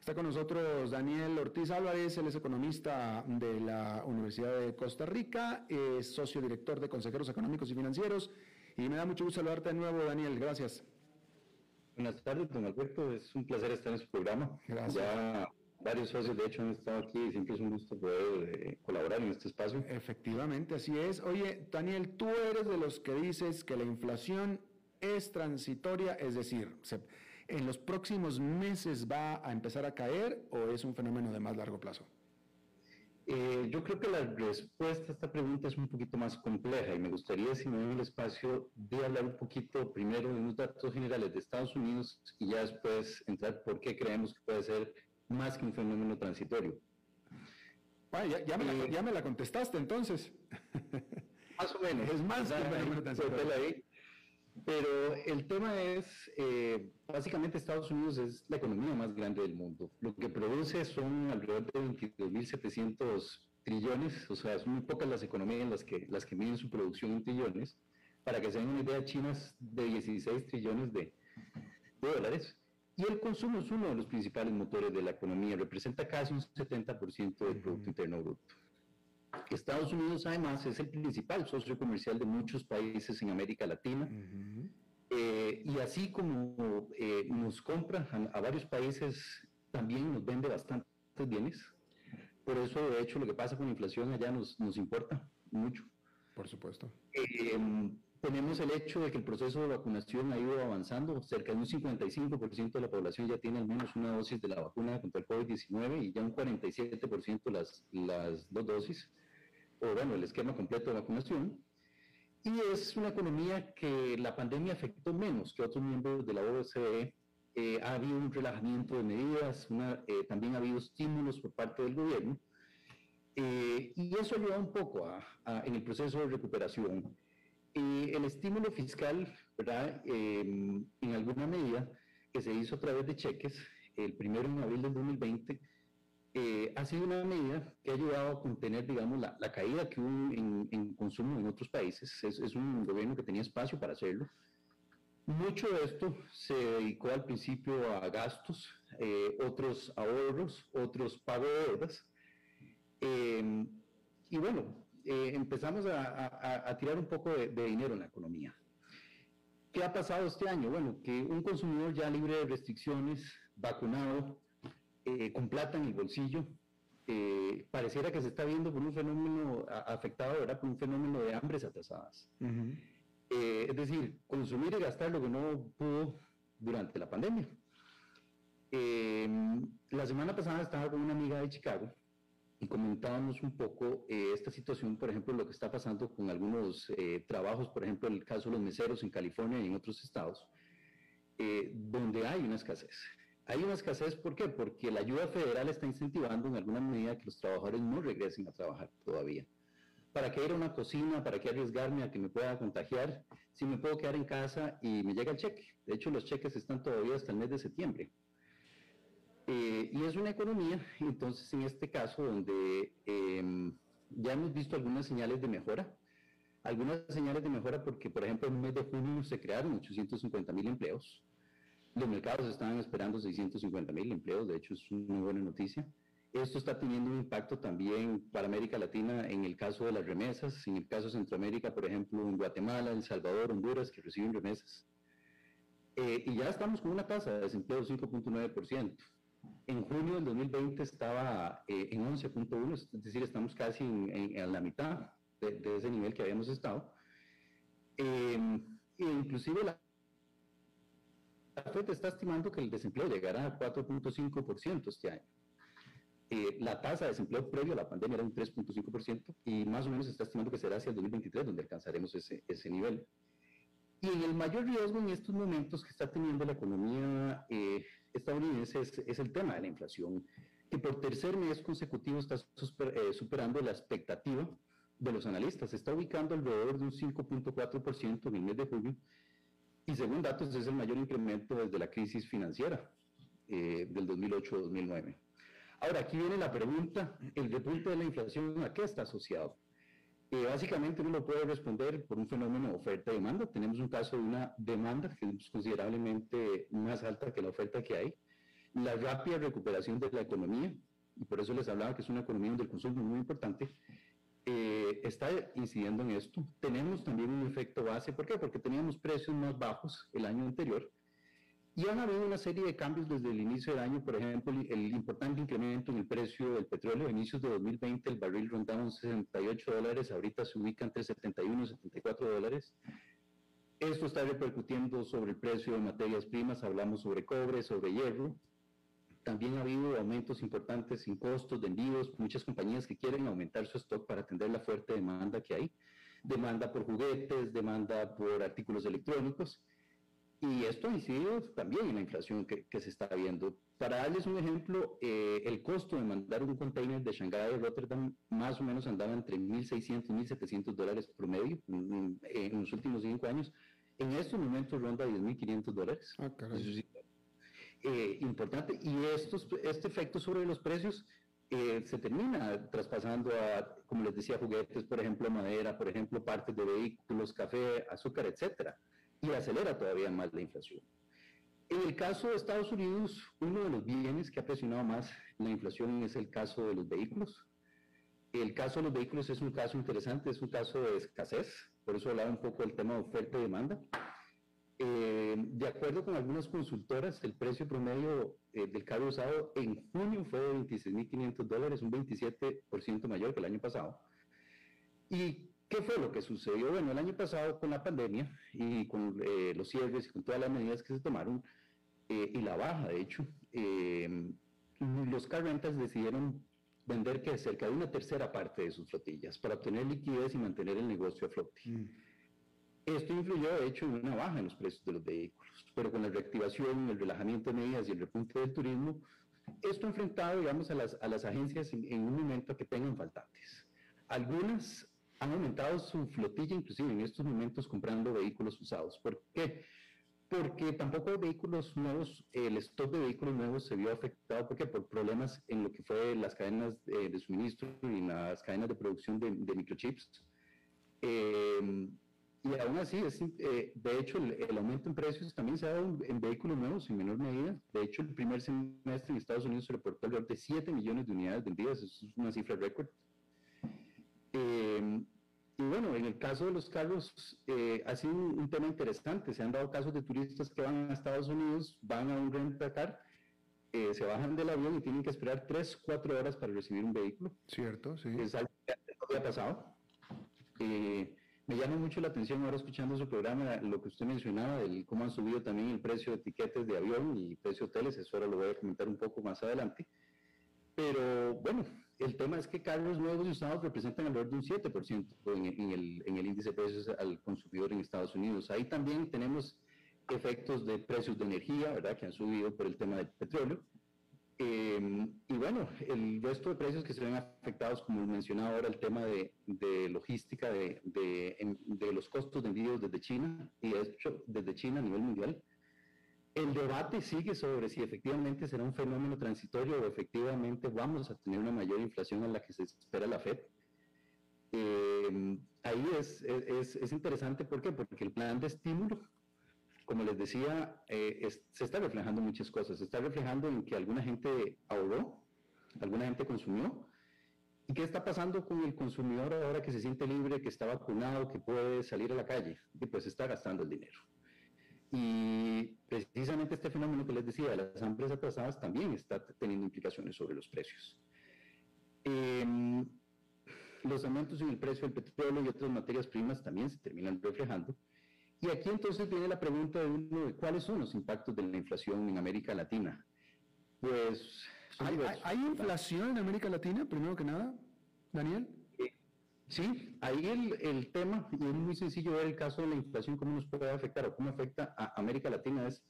Está con nosotros Daniel Ortiz Álvarez, él es economista de la Universidad de Costa Rica, es socio director de Consejeros Económicos y Financieros y me da mucho gusto saludarte de nuevo, Daniel, gracias. Buenas tardes, don Alberto, es un placer estar en su programa. Gracias. Ya varios socios, de hecho, han estado aquí y siempre es un gusto poder eh, colaborar en este espacio. Efectivamente, así es. Oye, Daniel, tú eres de los que dices que la inflación es transitoria, es decir, se en los próximos meses va a empezar a caer o es un fenómeno de más largo plazo? Eh, yo creo que la respuesta a esta pregunta es un poquito más compleja y me gustaría, si me doy el espacio, de hablar un poquito primero de unos datos generales de Estados Unidos y ya después entrar por qué creemos que puede ser más que un fenómeno transitorio. ya, me la, ya, me la, contestaste entonces. Más o menos. Es más que un fenómeno transitorio. Pero el tema es, eh, básicamente Estados Unidos es la economía más grande del mundo. Lo que produce son alrededor de 22.700 trillones, o sea, son muy pocas las economías las que, las que miden su producción en trillones. Para que se den una idea, China es de 16 trillones de, de dólares. Y el consumo es uno de los principales motores de la economía, representa casi un 70% del Producto Interno Bruto. Estados Unidos además es el principal socio comercial de muchos países en América Latina. Eh, y así como eh, nos compra a, varios países, también nos vende bastantes bienes. Por eso, de hecho, lo que pasa con la inflación allá nos, nos importa mucho. Por supuesto. Eh, tenemos el hecho de que el proceso de vacunación ha ido avanzando. Cerca de un 55% de la población ya tiene al menos una dosis de la vacuna contra el COVID-19 y ya un 47% las, las dos dosis o bueno, el esquema completo de vacunación. Y es una economía que la pandemia afectó menos que otros miembros de la OCDE. Eh, ha habido un relajamiento de medidas, eh, también ha habido estímulos por parte del gobierno. Eh, y eso ayuda un poco a, en el proceso de recuperación. el estímulo fiscal, ¿verdad? en alguna medida, que se hizo a través de cheques, el primero en abril del 2020, eh, ha sido una medida que ha ayudado a contener, digamos, la, caída que hubo en, consumo en otros países. Es, un gobierno que tenía espacio para hacerlo. Mucho de esto se dedicó al principio a gastos, eh, otros ahorros, otros pagos de deudas. Eh, y bueno, empezamos a, tirar un poco de, de dinero en la economía. ¿Qué ha pasado este año? Bueno, que un consumidor ya libre de restricciones, vacunado, eh, con plata en el bolsillo, eh, pareciera que se está viendo por un fenómeno afectado ahora por un fenómeno de hambres atrasadas. Eh, es decir, consumir y gastar lo que no pudo durante la pandemia. la semana pasada estaba con una amiga de Chicago y comentábamos un poco esta situación, por ejemplo, lo que está pasando con algunos trabajos, por ejemplo, el caso de los meseros en California y en otros estados, donde hay una escasez. Hay una escasez, ¿por qué? Porque la ayuda federal está incentivando en alguna medida que los trabajadores no regresen a trabajar todavía. ¿Para qué ir a una cocina? ¿Para qué arriesgarme a que me pueda contagiar? Si me puedo quedar en casa y me llega el cheque. De hecho, los cheques están todavía hasta el mes de septiembre. Eh, y es una economía, entonces, en este caso, donde em, ya hemos visto algunas señales de mejora. Algunas señales de mejora porque, por ejemplo, en el mes de junio se crearon 850 mil empleos los mercados estaban esperando 650 mil empleos, de hecho es una buena noticia. Esto está teniendo un impacto también para América Latina en el caso de las remesas, en el caso de Centroamérica, por ejemplo, en Guatemala, El Salvador, Honduras, que reciben remesas. Eh, y ya estamos con una tasa de desempleo de 5.9%. En junio del 2020 estaba eh, en 11.1, es decir, estamos casi en, la mitad de, ese nivel que habíamos estado. Eh, inclusive la, FED está estimando que el desempleo llegará a 4.5% este año. Eh, la tasa de desempleo previo a la pandemia era un 3.5% y más o menos se está estimando que será hacia el 2023 donde alcanzaremos ese, ese nivel. Y el mayor riesgo en estos momentos que está teniendo la economía eh, estadounidense es, el tema de la inflación, que por tercer mes consecutivo está eh, superando la expectativa de los analistas. Se está ubicando alrededor de un 5.4% en el mes de julio y según datos es el mayor incremento desde la crisis financiera eh, del 2008-2009. Ahora, aquí viene la pregunta, el repunte de la inflación, ¿a qué está asociado? Eh, básicamente uno lo puede responder por un fenómeno de oferta y demanda. Tenemos un caso de una demanda que es considerablemente más alta que la oferta que hay. La rápida recuperación de la economía, y por eso les hablaba que es una economía donde el consumo es muy importante, eh, está incidiendo en esto. Tenemos también un efecto base. ¿Por qué? Porque teníamos precios más bajos el año anterior y han habido una serie de cambios desde el inicio del año, por ejemplo, el importante incremento en el precio del petróleo. A inicios de 2020 el barril rondaba 68 dólares, ahorita se ubica entre 71 y 74 dólares. Esto está repercutiendo sobre el precio de materias primas, hablamos sobre cobre, sobre hierro. También ha habido aumentos importantes en costos de envíos, muchas compañías que quieren aumentar su stock para atender la fuerte demanda que hay. Demanda por juguetes, demanda por artículos electrónicos y esto ha incidido también en la inflación que, se está viendo. Para darles un ejemplo, eh, el costo de mandar un container de Shanghái a Rotterdam más o menos andaba entre 1.600 y 1.700 dólares promedio en, en, los últimos cinco años. En estos momentos ronda 10.500 dólares. Ah, eh, importante. Y estos, este efecto sobre los precios eh, se termina traspasando a, como les decía, juguetes, por ejemplo, madera, por ejemplo, partes de vehículos, café, azúcar, etcétera y acelera todavía más la inflación. En el caso de Estados Unidos, uno de los bienes que ha presionado más la inflación es el caso de los vehículos. El caso de los vehículos es un caso interesante, es un caso de escasez, por eso hablaba un poco del tema de oferta y demanda. Eh, de acuerdo con algunas consultoras, el precio promedio eh, del carro usado en junio fue de 26.500 dólares, un 27% mayor que el año pasado. Y ¿Qué fue lo que sucedió? Bueno, el año pasado con la pandemia y con eh, los cierres y con todas las medidas que se tomaron y la baja, de hecho, los car decidieron vender que cerca de una tercera parte de sus flotillas para obtener liquidez y mantener el negocio a flote. Mm. Esto influyó, de hecho, en una baja en los precios de los vehículos, pero con la reactivación, el relajamiento de medidas y el repunte del turismo, esto ha enfrentado, digamos, a las, a las agencias en, en un momento que tengan faltantes. Algunas han aumentado su flotilla, inclusive en estos momentos, comprando vehículos usados. ¿Por qué? Porque tampoco vehículos nuevos, el stock de vehículos nuevos se vio afectado, ¿por qué? Por problemas en lo que fue las cadenas de, suministro y las cadenas de producción de, microchips. Eh, y aún así, es, eh, de hecho, el, aumento en precios también se ha dado en, vehículos nuevos en menor medida. De hecho, el primer semestre en Estados Unidos se reportó alrededor de 7 millones de unidades vendidas, eso es una cifra récord. Eh, y bueno, en el caso de los carros, eh, ha sido un, tema interesante. Se han dado casos de turistas que van a Estados Unidos, van a un rentacar, eh, se bajan del avión y tienen que esperar 3, 4 horas para recibir un vehículo. Cierto, sí. Es algo que no había pasado. Eh, me llama mucho la atención ahora escuchando su programa, lo que usted mencionaba, del cómo han subido también el precio de etiquetes de avión y precio de hoteles, eso ahora lo voy a comentar un poco más adelante. Pero bueno, el tema es que carros nuevos y usados representan alrededor de un 7% en, en, el, en el índice de precios al consumidor en Estados Unidos. Ahí también tenemos efectos de precios de energía, ¿verdad?, que han subido por el tema del petróleo. Em, y bueno, el resto de precios que se ven afectados, como mencionaba ahora, el tema de, de logística, de, de, de, los costos de envíos desde China, y de hecho desde China a nivel mundial, el debate sigue sobre si efectivamente será un fenómeno transitorio o efectivamente vamos a tener una mayor inflación a la que se espera la FED. Eh, ahí es, es, es, interesante, ¿por qué? Porque el plan de estímulo, como les decía, eh, se está reflejando muchas cosas. Se está reflejando en que alguna gente ahorró, alguna gente consumió. ¿Y qué está pasando con el consumidor ahora que se siente libre, que está vacunado, que puede salir a la calle? Y pues está gastando el dinero. y precisamente este fenómeno que les decía de las hambre atrasadas también está teniendo implicaciones sobre los precios. Em, los aumentos en el precio del petróleo y otras materias primas también se terminan reflejando. Y aquí entonces viene la pregunta de uno de cuáles son los impactos de la inflación en América Latina. Pues ¿Hay, inflación en América Latina, primero que nada, Daniel? Eh, sí, ahí el, el, tema, y es muy sencillo ver el caso de la inflación, cómo nos puede afectar o cómo afecta a América Latina, es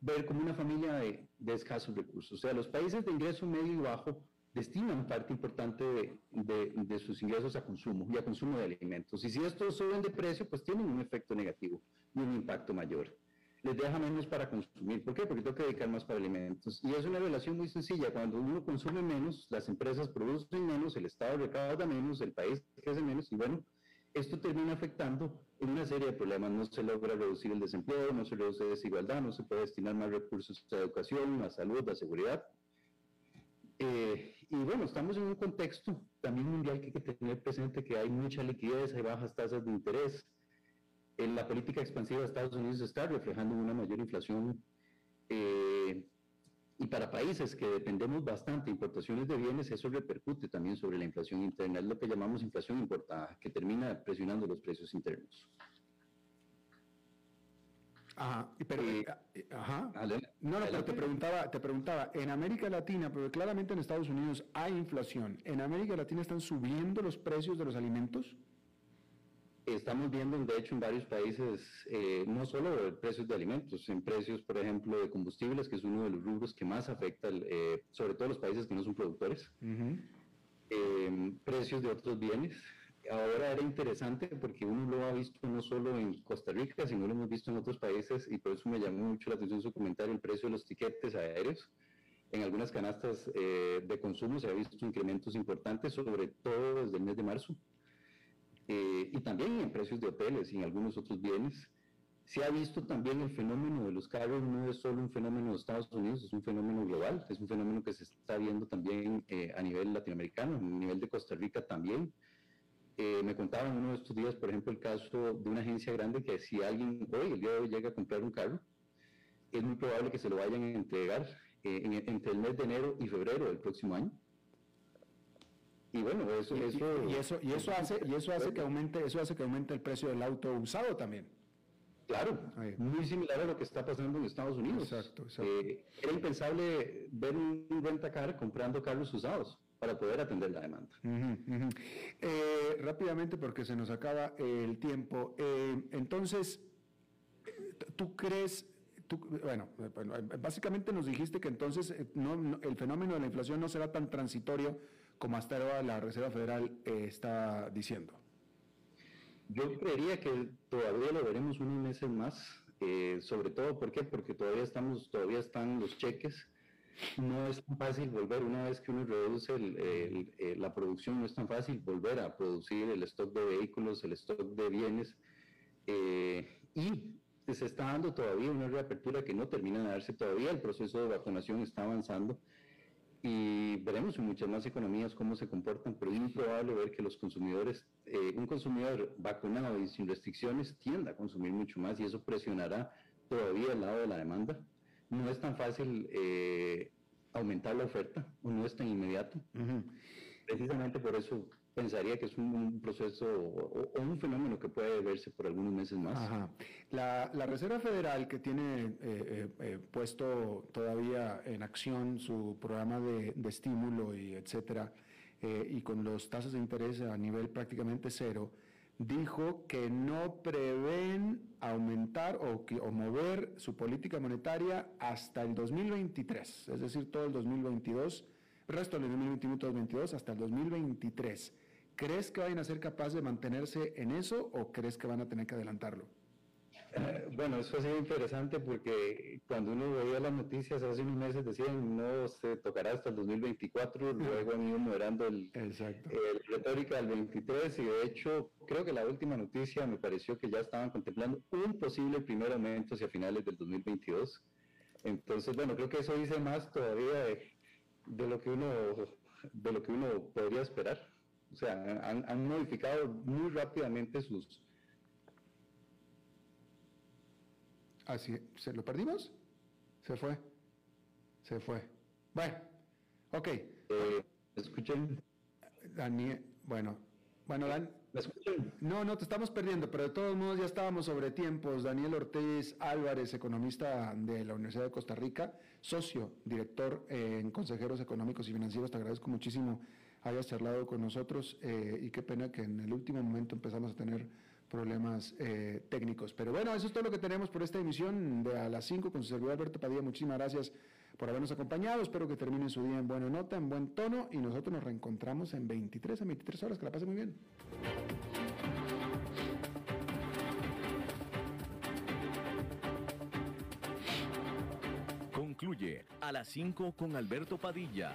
ver como una familia de, de escasos recursos. O sea, los países de ingreso medio y bajo destinan parte importante de, de, sus ingresos a consumo y a consumo de alimentos. Y si estos suben de precio, pues tienen un efecto negativo y un impacto mayor. Les deja menos para consumir. ¿Por qué? Porque tengo que dedicar más para alimentos. Y es una relación muy sencilla. Cuando uno consume menos, las empresas producen menos, el Estado recauda menos, el país crece menos y bueno, esto termina afectando en una serie de problemas. No se logra reducir el desempleo, no se reduce desigualdad, no se puede destinar más recursos a educación, a salud, a seguridad. Eh, y bueno, estamos en un contexto también mundial que hay que tener presente que hay mucha liquidez, hay bajas tasas de interés. En la política expansiva de Estados Unidos está reflejando una mayor inflación. Eh, y para países que dependemos bastante de importaciones de bienes, eso repercute también sobre la inflación interna. Es lo que llamamos inflación importada, que termina presionando los precios internos. Ajá, pero, eh, eh, ajá. No, no, pero te preguntaba, te preguntaba, en América Latina, pero claramente en Estados Unidos hay inflación. ¿En América Latina están subiendo los precios de los alimentos? Estamos viendo, de hecho, en varios países, eh, no solo precios de alimentos, en precios, por ejemplo, de combustibles, que es uno de los rubros que más afecta, sobre todo los países que no son productores, precios de otros bienes, ahora era interesante porque uno lo ha visto no solo en Costa Rica, sino lo hemos visto en otros países y por eso me llamó mucho la atención su comentario, el precio de los tiquetes aéreos. En algunas canastas eh, de consumo se ha visto incrementos importantes, sobre todo desde el mes de marzo. Eh, y también en precios de hoteles y en algunos otros bienes. Se ha visto también el fenómeno de los carros, no es solo un fenómeno de Estados Unidos, es un fenómeno global, es un fenómeno que se está viendo también eh, a nivel latinoamericano, a nivel de Costa Rica también. Eh, me contaban uno de estos días, por ejemplo, el caso de una agencia grande que si alguien hoy, el día de hoy, llega a comprar un carro, es muy probable que se lo vayan a entregar eh, entre el mes de enero y febrero del próximo año. Y bueno, eso, y, eso, y eso, y eso hace, y eso hace que aumente, eso hace que aumente el precio del auto usado también. Claro, muy similar a lo que está pasando en Estados Unidos. Exacto, exacto. Eh, era impensable ver un rentacar comprando carros usados para poder atender la demanda. Eh, rápidamente, porque se nos acaba el tiempo. Eh, entonces, ¿tú crees, bueno, básicamente nos dijiste que entonces eh, el fenómeno de la inflación no será tan transitorio como hasta ahora la Reserva Federal está diciendo? Yo creería que todavía lo veremos unos meses más, sobre todo, ¿por qué? Porque todavía estamos, todavía están los cheques no es tan fácil volver, una vez que uno reduce eh, la producción, no es tan fácil volver a producir el stock de vehículos, el stock de bienes, eh, y se está dando todavía una reapertura que no termina de darse. Todavía, el proceso de vacunación está avanzando, y veremos en muchas más economías cómo se comportan, pero es improbable ver que los consumidores, eh, un consumidor vacunado y sin restricciones tienda a consumir mucho más y eso presionará todavía el lado de la demanda no es tan fácil eh, aumentar la oferta o no es tan inmediato. Precisamente por eso pensaría que es un, proceso o, un fenómeno que puede verse por algunos meses más. La, Reserva Federal, que tiene eh, eh, puesto todavía en acción su programa de, de estímulo y etcétera, y con los tasas de interés a nivel prácticamente cero, dijo que no prevén aumentar o, o, mover su política monetaria hasta el 2023, es decir, todo el 2022, el resto del 2021 2022 hasta el 2023. ¿Crees que vayan a ser capaces de mantenerse en eso o crees que van a tener que adelantarlo? Eh, bueno, eso ha sido interesante porque cuando uno veía las noticias hace unos meses decían no se tocará hasta el 2024, luego han ido moderando el, el, retórica del 23 y de hecho creo que la última noticia me pareció que ya estaban contemplando un posible primer aumento hacia finales del 2022. Entonces, bueno, creo que eso dice más todavía de, lo que uno de lo que uno podría esperar. O sea, han, han modificado muy rápidamente sus Así, ¿se lo perdimos? Se fue. Se fue. Bueno, ok. Eh, ¿Me escuchan? Daniel, bueno, bueno, Dan, ¿Me escuchan? no, no, te estamos perdiendo, pero de todos modos ya estábamos sobre tiempos. Daniel Ortiz Álvarez, economista de la Universidad de Costa Rica, socio, director eh, en Consejeros Económicos y Financieros, te agradezco muchísimo hayas charlado con nosotros eh, y qué pena que en el último momento empezamos a tener problemas eh, técnicos. Pero bueno, eso es todo lo que tenemos por esta emisión de a las 5 con su servidor Alberto Padilla. Muchísimas gracias por habernos acompañado. Espero que terminen su día en buena nota, en buen tono y nosotros nos reencontramos en 23 a 23 horas. Que la pase muy bien. Concluye a las 5 con Alberto Padilla.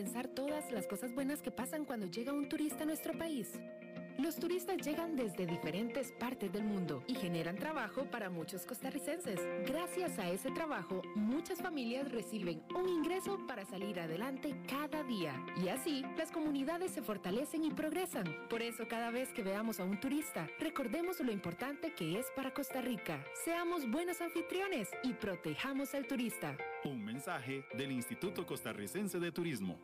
Pensar todas las cosas buenas que pasan cuando llega un turista a nuestro país? Los turistas llegan desde diferentes partes del mundo y generan trabajo para muchos costarricenses. Gracias a ese trabajo, muchas familias reciben un ingreso para salir adelante cada día. Y así, las comunidades se fortalecen y progresan. Por eso, cada vez que veamos a un turista, recordemos lo importante que es para Costa Rica. Seamos buenos anfitriones y protejamos al turista. Un mensaje del Instituto Costarricense de Turismo.